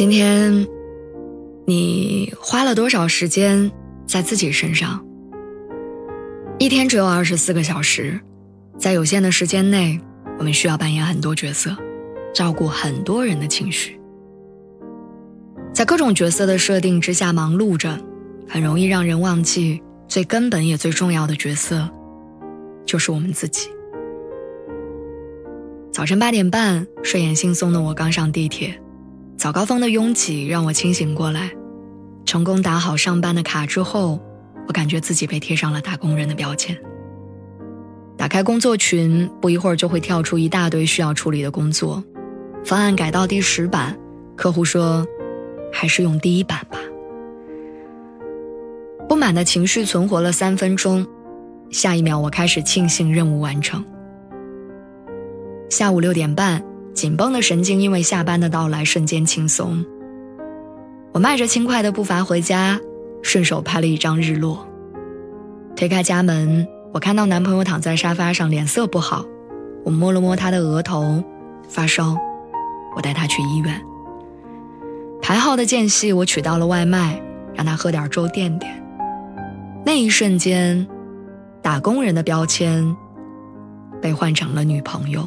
今天，你花了多少时间在自己身上？一天只有二十四个小时，在有限的时间内，我们需要扮演很多角色，照顾很多人的情绪。在各种角色的设定之下忙碌着，很容易让人忘记最根本也最重要的角色，就是我们自己。早晨八点半，睡眼惺忪的我刚上地铁。早高峰的拥挤让我清醒过来，成功打好上班的卡之后，我感觉自己被贴上了打工人的标签。打开工作群，不一会儿就会跳出一大堆需要处理的工作，方案改到第十版，客户说还是用第一版吧。不满的情绪存活了三分钟，下一秒我开始庆幸任务完成。下午六点半。紧绷的神经因为下班的到来瞬间轻松。我迈着轻快的步伐回家，顺手拍了一张日落。推开家门，我看到男朋友躺在沙发上，脸色不好。我摸了摸他的额头，发烧。我带他去医院。排号的间隙，我取到了外卖，让他喝点粥垫垫。那一瞬间，打工人的标签被换成了女朋友。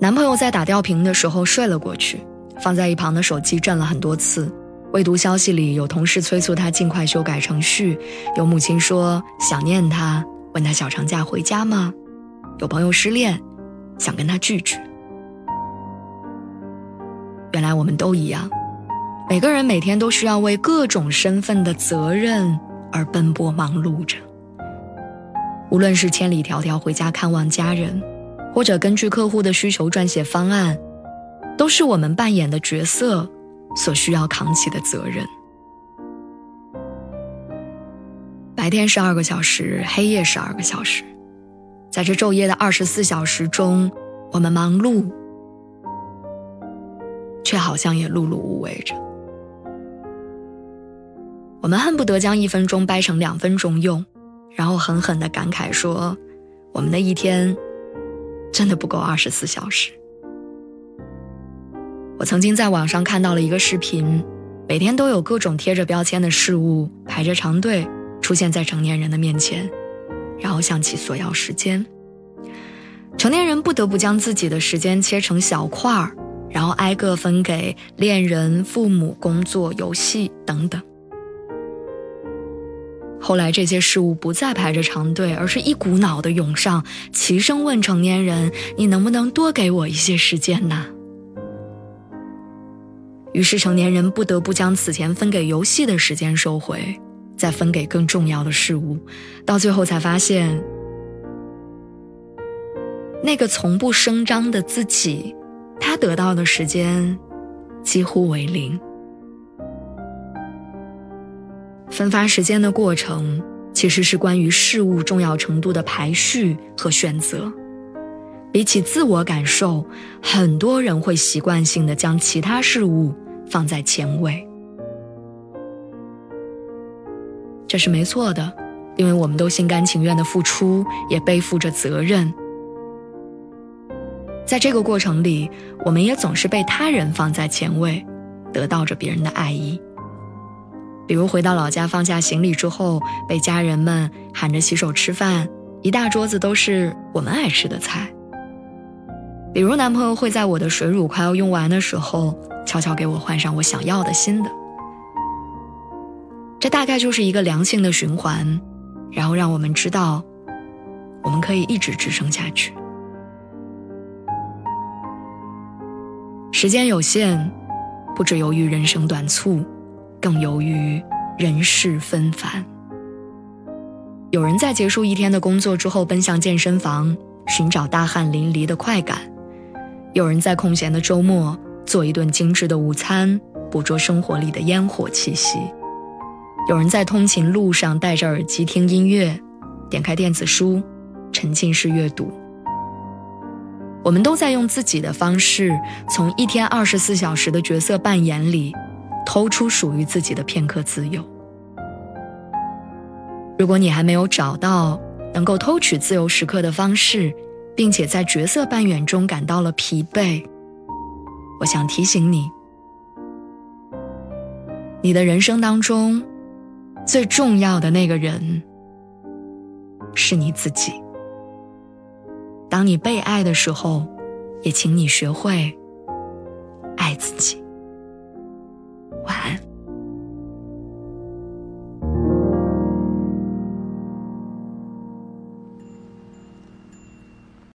男朋友在打吊瓶的时候睡了过去，放在一旁的手机震了很多次。未读消息里有同事催促他尽快修改程序，有母亲说想念他，问他小长假回家吗？有朋友失恋，想跟他聚聚。原来我们都一样，每个人每天都需要为各种身份的责任而奔波忙碌着。无论是千里迢迢回家看望家人。或者根据客户的需求撰写方案，都是我们扮演的角色所需要扛起的责任。白天十二个小时，黑夜十二个小时，在这昼夜的二十四小时中，我们忙碌，却好像也碌碌无为着。我们恨不得将一分钟掰成两分钟用，然后狠狠地感慨说：“我们的一天。”真的不够二十四小时。我曾经在网上看到了一个视频，每天都有各种贴着标签的事物排着长队出现在成年人的面前，然后向其索要时间。成年人不得不将自己的时间切成小块儿，然后挨个分给恋人、父母、工作、游戏等等。后来这些事物不再排着长队，而是一股脑的涌上，齐声问成年人：“你能不能多给我一些时间呢？”于是成年人不得不将此前分给游戏的时间收回，再分给更重要的事物，到最后才发现，那个从不声张的自己，他得到的时间几乎为零。分发时间的过程，其实是关于事物重要程度的排序和选择。比起自我感受，很多人会习惯性的将其他事物放在前位。这是没错的，因为我们都心甘情愿的付出，也背负着责任。在这个过程里，我们也总是被他人放在前位，得到着别人的爱意。比如回到老家放下行李之后，被家人们喊着洗手吃饭，一大桌子都是我们爱吃的菜。比如男朋友会在我的水乳快要用完的时候，悄悄给我换上我想要的新的。这大概就是一个良性的循环，然后让我们知道，我们可以一直支撑下去。时间有限，不只由于人生短促。更由于人事纷繁，有人在结束一天的工作之后奔向健身房，寻找大汗淋漓的快感；有人在空闲的周末做一顿精致的午餐，捕捉生活里的烟火气息；有人在通勤路上戴着耳机听音乐，点开电子书，沉浸式阅读。我们都在用自己的方式，从一天二十四小时的角色扮演里，偷出属于自己的片刻自由。如果你还没有找到能够偷取自由时刻的方式，并且在角色扮演中感到了疲惫，我想提醒你，你的人生当中最重要的那个人是你自己。当你被爱的时候，也请你学会爱自己